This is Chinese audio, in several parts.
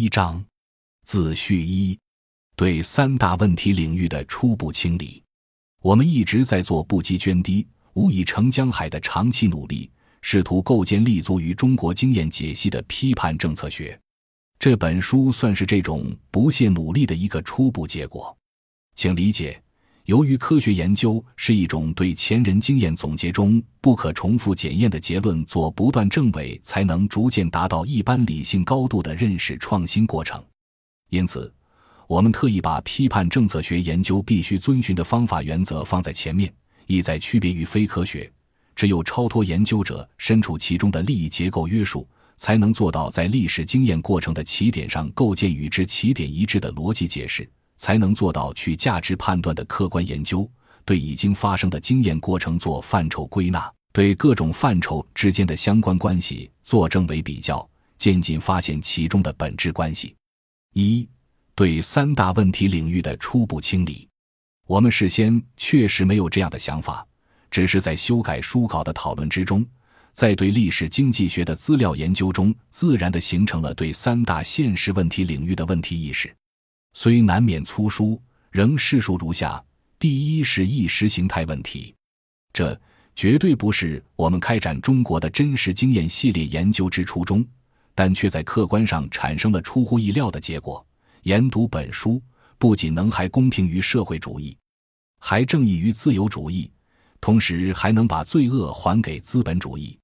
一章，自序一，对三大问题领域的初步清理。我们一直在做不积涓滴、无以成江海的长期努力，试图构建立足于中国经验解析的批判政策学。这本书算是这种不懈努力的一个初步结果。请理解。由于科学研究是一种对前人经验总结中不可重复检验的结论做不断证伪，才能逐渐达到一般理性高度的认识创新过程，因此，我们特意把批判政策学研究必须遵循的方法原则放在前面，意在区别于非科学。只有超脱研究者身处其中的利益结构约束，才能做到在历史经验过程的起点上构建与之起点一致的逻辑解释。才能做到去价值判断的客观研究，对已经发生的经验过程做范畴归纳，对各种范畴之间的相关关系做证伪比较，渐进发现其中的本质关系。一对三大问题领域的初步清理，我们事先确实没有这样的想法，只是在修改书稿的讨论之中，在对历史经济学的资料研究中，自然的形成了对三大现实问题领域的问题意识。虽难免粗疏，仍叙述如下：第一是意识形态问题，这绝对不是我们开展中国的真实经验系列研究之初衷，但却在客观上产生了出乎意料的结果。研读本书，不仅能还公平于社会主义，还正义于自由主义，同时还能把罪恶还给资本主义。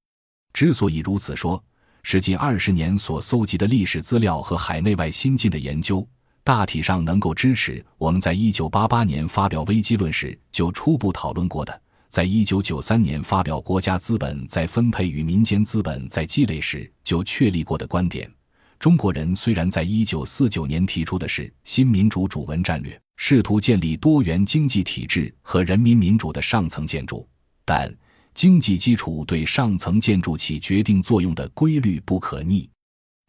之所以如此说，是近二十年所搜集的历史资料和海内外新进的研究。大体上能够支持我们在一九八八年发表危机论时就初步讨论过的，在一九九三年发表国家资本在分配与民间资本在积累时就确立过的观点：中国人虽然在一九四九年提出的是新民主主文战略，试图建立多元经济体制和人民民主的上层建筑，但经济基础对上层建筑起决定作用的规律不可逆，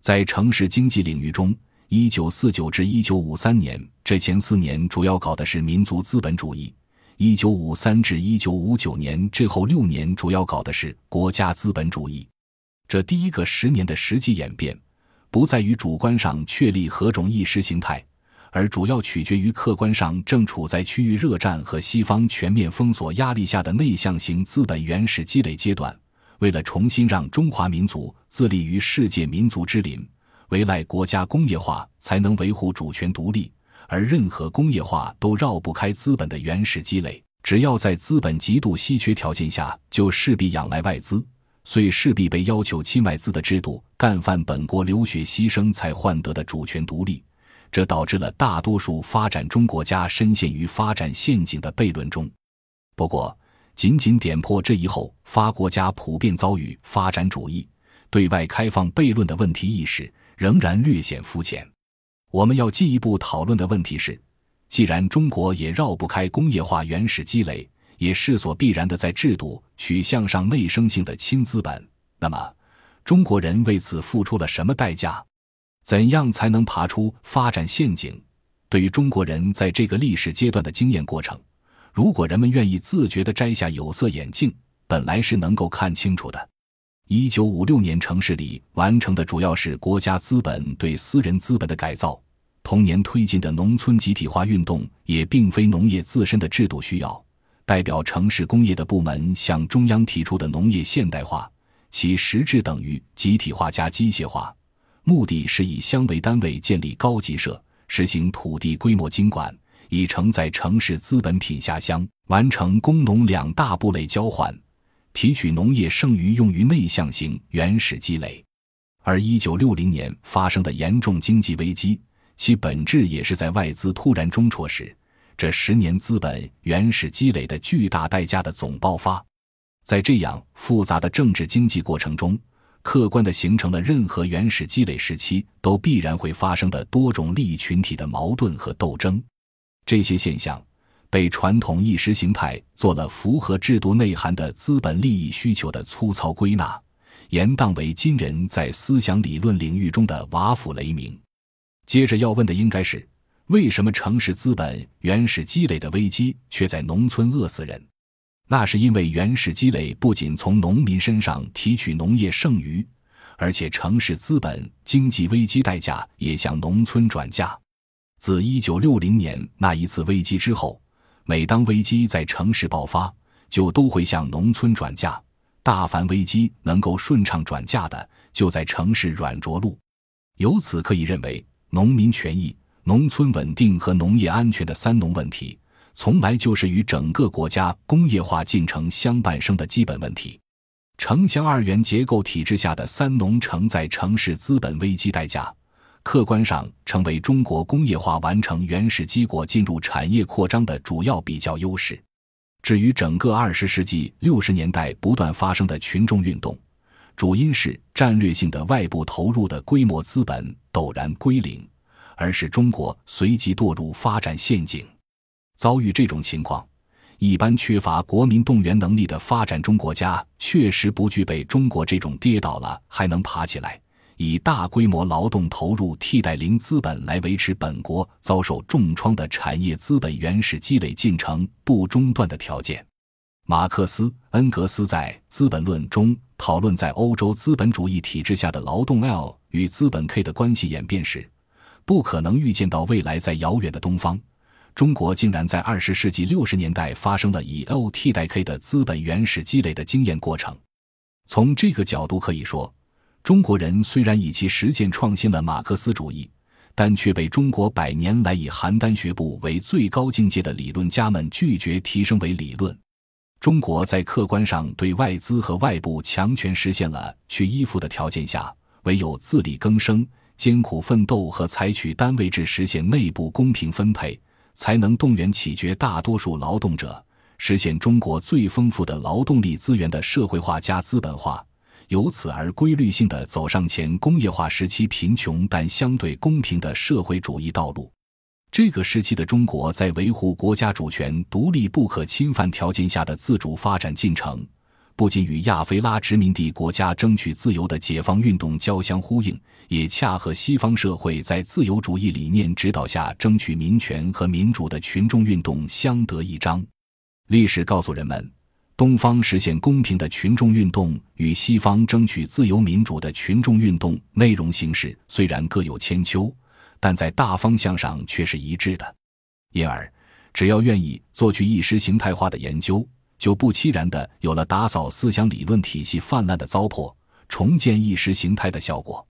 在城市经济领域中。一九四九至一九五三年这前四年，主要搞的是民族资本主义；一九五三至一九五九年这后六年，主要搞的是国家资本主义。这第一个十年的实际演变，不在于主观上确立何种意识形态，而主要取决于客观上正处在区域热战和西方全面封锁压力下的内向型资本原始积累阶段。为了重新让中华民族自立于世界民族之林。唯赖国家工业化才能维护主权独立，而任何工业化都绕不开资本的原始积累。只要在资本极度稀缺条件下，就势必仰赖外资，所以势必被要求亲外资的制度，干犯本国流血牺牲才换得的主权独立。这导致了大多数发展中国家深陷于发展陷阱的悖论中。不过，仅仅点破这一后发国家普遍遭遇发展主义对外开放悖论的问题意识。仍然略显肤浅。我们要进一步讨论的问题是：既然中国也绕不开工业化原始积累，也势所必然的在制度取向上内生性的亲资本，那么中国人为此付出了什么代价？怎样才能爬出发展陷阱？对于中国人在这个历史阶段的经验过程，如果人们愿意自觉地摘下有色眼镜，本来是能够看清楚的。一九五六年，城市里完成的主要是国家资本对私人资本的改造。同年推进的农村集体化运动，也并非农业自身的制度需要。代表城市工业的部门向中央提出的农业现代化，其实质等于集体化加机械化，目的是以乡为单位建立高级社，实行土地规模经管，以承载城市资本品下乡，完成工农两大部类交换。提取农业剩余用于内向型原始积累，而一九六零年发生的严重经济危机，其本质也是在外资突然中辍时，这十年资本原始积累的巨大代价的总爆发。在这样复杂的政治经济过程中，客观的形成了任何原始积累时期都必然会发生的多种利益群体的矛盾和斗争。这些现象。被传统意识形态做了符合制度内涵的资本利益需求的粗糙归纳，严当为今人在思想理论领域中的瓦釜雷鸣。接着要问的应该是：为什么城市资本原始积累的危机却在农村饿死人？那是因为原始积累不仅从农民身上提取农业剩余，而且城市资本经济危机代价也向农村转嫁。自一九六零年那一次危机之后，每当危机在城市爆发，就都会向农村转嫁。大凡危机能够顺畅转嫁的，就在城市软着陆。由此可以认为，农民权益、农村稳定和农业安全的“三农”问题，从来就是与整个国家工业化进程相伴生的基本问题。城乡二元结构体制下的“三农”承载城市资本危机代价。客观上成为中国工业化完成原始积国进入产业扩张的主要比较优势。至于整个二十世纪六十年代不断发生的群众运动，主因是战略性的外部投入的规模资本陡然归零，而使中国随即堕入发展陷阱。遭遇这种情况，一般缺乏国民动员能力的发展中国家确实不具备中国这种跌倒了还能爬起来。以大规模劳动投入替代零资本来维持本国遭受重创的产业资本原始积累进程不中断的条件。马克思、恩格斯在《资本论》中讨论，在欧洲资本主义体制下的劳动 L 与资本 K 的关系演变时，不可能预见到未来在遥远的东方，中国竟然在二十世纪六十年代发生了以 L 替代 K 的资本原始积累的经验过程。从这个角度可以说。中国人虽然以其实践创新了马克思主义，但却被中国百年来以邯郸学步为最高境界的理论家们拒绝提升为理论。中国在客观上对外资和外部强权实现了去依附的条件下，唯有自力更生、艰苦奋斗和采取单位制实现内部公平分配，才能动员起绝大多数劳动者，实现中国最丰富的劳动力资源的社会化加资本化。由此而规律性的走上前工业化时期贫穷但相对公平的社会主义道路。这个时期的中国在维护国家主权独立不可侵犯条件下的自主发展进程，不仅与亚非拉殖民地国家争取自由的解放运动交相呼应，也恰和西方社会在自由主义理念指导下争取民权和民主的群众运动相得益彰。历史告诉人们。东方实现公平的群众运动与西方争取自由民主的群众运动内容形式虽然各有千秋，但在大方向上却是一致的。因而，只要愿意做去意识形态化的研究，就不期然的有了打扫思想理论体系泛滥的糟粕、重建意识形态的效果。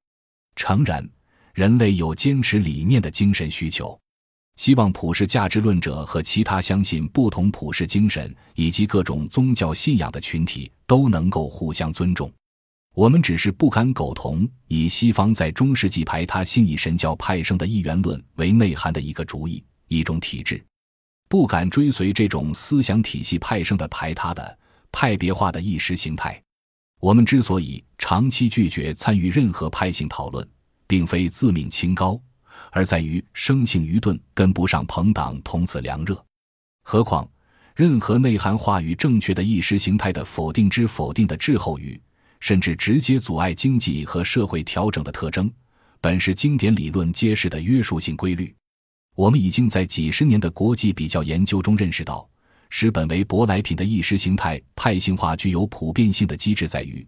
诚然，人类有坚持理念的精神需求。希望普世价值论者和其他相信不同普世精神以及各种宗教信仰的群体都能够互相尊重。我们只是不敢苟同以西方在中世纪排他信以神教派生的一元论为内涵的一个主义、一种体制，不敢追随这种思想体系派生的排他的派别化的意识形态。我们之所以长期拒绝参与任何派性讨论，并非自命清高。而在于生性愚钝，跟不上朋党同此凉热。何况，任何内涵话语正确的意识形态的否定之否定的滞后语，甚至直接阻碍经济和社会调整的特征，本是经典理论揭示的约束性规律。我们已经在几十年的国际比较研究中认识到，使本为舶来品的意识形态派性化具有普遍性的机制在于，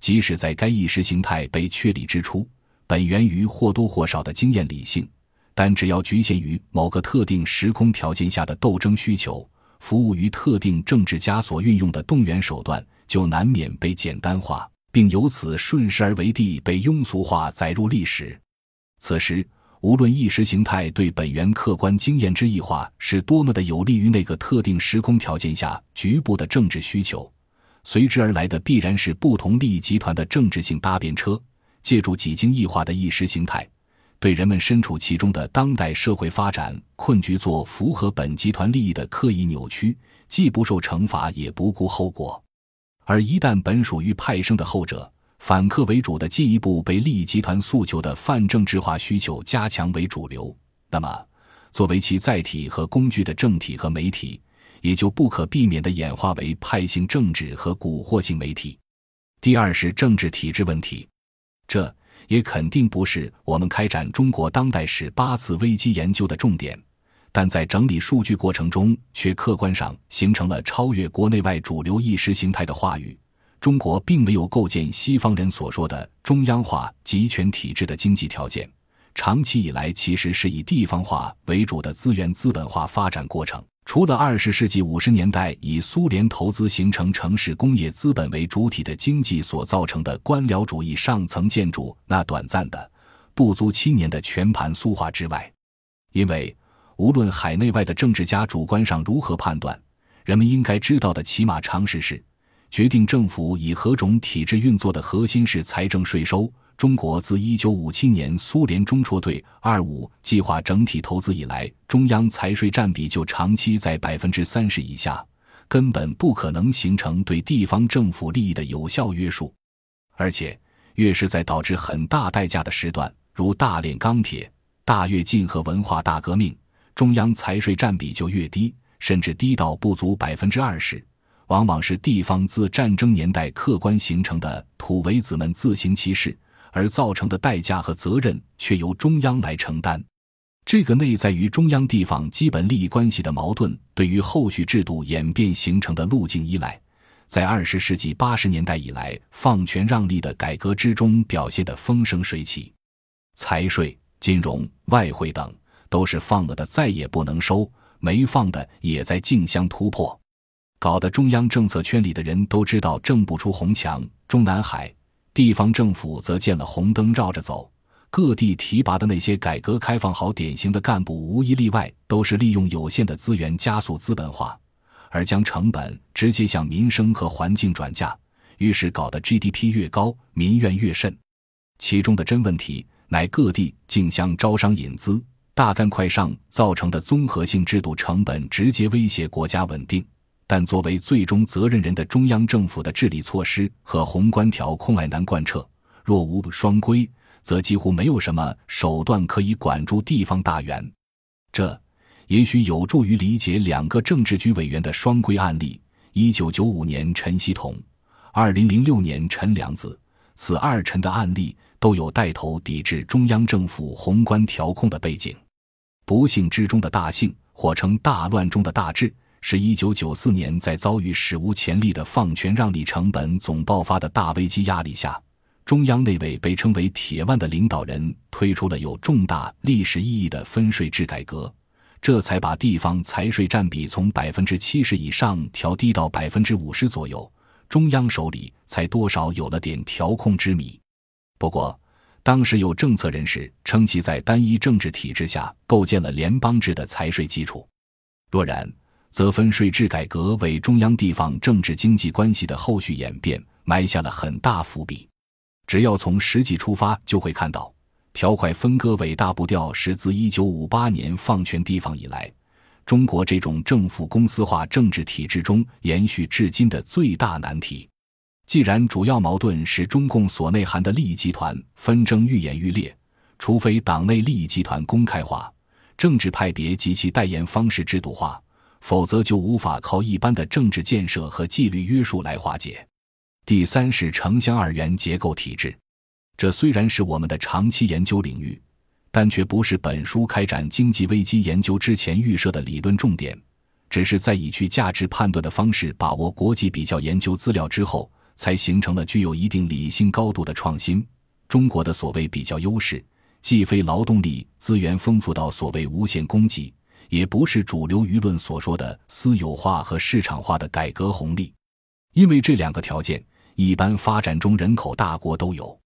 即使在该意识形态被确立之初。本源于或多或少的经验理性，但只要局限于某个特定时空条件下的斗争需求，服务于特定政治家所运用的动员手段，就难免被简单化，并由此顺势而为地被庸俗化载入历史。此时，无论意识形态对本源客观经验之异化是多么的有利于那个特定时空条件下局部的政治需求，随之而来的必然是不同利益集团的政治性搭便车。借助几经异化的意识形态，对人们身处其中的当代社会发展困局做符合本集团利益的刻意扭曲，既不受惩罚，也不顾后果。而一旦本属于派生的后者，反客为主的进一步被利益集团诉求的泛政治化需求加强为主流，那么作为其载体和工具的政体和媒体，也就不可避免地演化为派性政治和蛊惑性媒体。第二是政治体制问题。这也肯定不是我们开展中国当代史八次危机研究的重点，但在整理数据过程中，却客观上形成了超越国内外主流意识形态的话语。中国并没有构建西方人所说的中央化集权体制的经济条件，长期以来其实是以地方化为主的资源资本化发展过程。除了二十世纪五十年代以苏联投资形成城市工业资本为主体的经济所造成的官僚主义上层建筑那短暂的不足七年的全盘苏化之外，因为无论海内外的政治家主观上如何判断，人们应该知道的起码常识是。决定政府以何种体制运作的核心是财政税收。中国自一九五七年苏联中辍对“二五”计划整体投资以来，中央财税占比就长期在百分之三十以下，根本不可能形成对地方政府利益的有效约束。而且，越是在导致很大代价的时段，如大炼钢铁、大跃进和文化大革命，中央财税占比就越低，甚至低到不足百分之二十。往往是地方自战争年代客观形成的土围子们自行其事，而造成的代价和责任却由中央来承担。这个内在于中央地方基本利益关系的矛盾，对于后续制度演变形成的路径依赖，在二十世纪八十年代以来放权让利的改革之中表现得风生水起。财税、金融、外汇等都是放了的再也不能收，没放的也在竞相突破。搞得中央政策圈里的人都知道挣不出红墙，中南海地方政府则见了红灯绕着走。各地提拔的那些改革开放好典型的干部，无一例外都是利用有限的资源加速资本化，而将成本直接向民生和环境转嫁，于是搞得 GDP 越高，民怨越甚。其中的真问题乃各地竞相招商引资、大干快上造成的综合性制度成本直接威胁国家稳定。但作为最终责任人的中央政府的治理措施和宏观调控爱难贯彻，若无双规，则几乎没有什么手段可以管住地方大员。这也许有助于理解两个政治局委员的双规案例：一九九五年陈锡同，二零零六年陈良子。此二陈的案例都有带头抵制中央政府宏观调控的背景。不幸之中的大幸，或称大乱中的大治。是一九九四年，在遭遇史无前例的放权让利成本总爆发的大危机压力下，中央那位被称为“铁腕”的领导人推出了有重大历史意义的分税制改革，这才把地方财税占比从百分之七十以上调低到百分之五十左右，中央手里才多少有了点调控之米。不过，当时有政策人士称其在单一政治体制下构建了联邦制的财税基础，若然。则分税制改革为中央地方政治经济关系的后续演变埋下了很大伏笔。只要从实际出发，就会看到条块分割伟大步调是自一九五八年放权地方以来，中国这种政府公司化政治体制中延续至今的最大难题。既然主要矛盾是中共所内涵的利益集团纷争愈演愈烈，除非党内利益集团公开化，政治派别及其代言方式制度化。否则就无法靠一般的政治建设和纪律约束来化解。第三是城乡二元结构体制，这虽然是我们的长期研究领域，但却不是本书开展经济危机研究之前预设的理论重点，只是在以去价值判断的方式把握国际比较研究资料之后，才形成了具有一定理性高度的创新。中国的所谓比较优势，既非劳动力资源丰富到所谓无限供给。也不是主流舆论所说的私有化和市场化的改革红利，因为这两个条件一般发展中人口大国都有。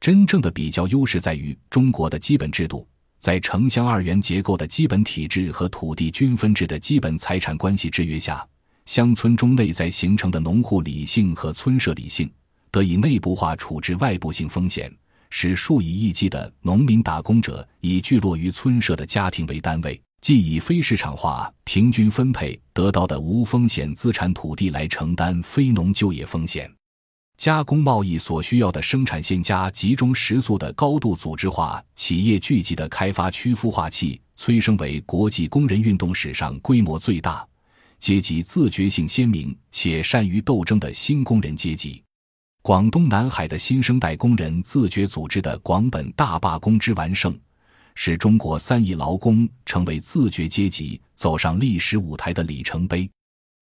真正的比较优势在于中国的基本制度，在城乡二元结构的基本体制和土地均分制的基本财产关系制约下，乡村中内在形成的农户理性和村社理性得以内部化处置外部性风险，使数以亿计的农民打工者以聚落于村社的家庭为单位。即以非市场化、平均分配得到的无风险资产土地来承担非农就业风险，加工贸易所需要的生产线加集中食宿的高度组织化企业聚集的开发区孵化器，催生为国际工人运动史上规模最大、阶级自觉性鲜明且善于斗争的新工人阶级。广东南海的新生代工人自觉组织的广本大罢工之完胜。使中国三亿劳工成为自觉阶级走上历史舞台的里程碑。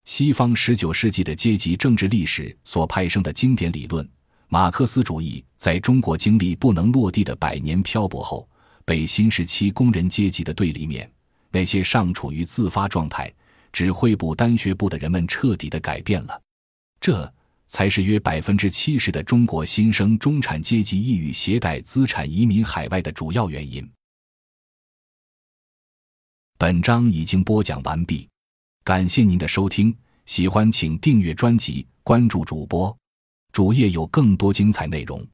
西方十九世纪的阶级政治历史所派生的经典理论——马克思主义，在中国经历不能落地的百年漂泊后，被新时期工人阶级的对立面、那些尚处于自发状态、只会部单学部的人们彻底的改变了。这才是约百分之七十的中国新生中产阶级意欲携带资产移民海外的主要原因。本章已经播讲完毕，感谢您的收听，喜欢请订阅专辑，关注主播，主页有更多精彩内容。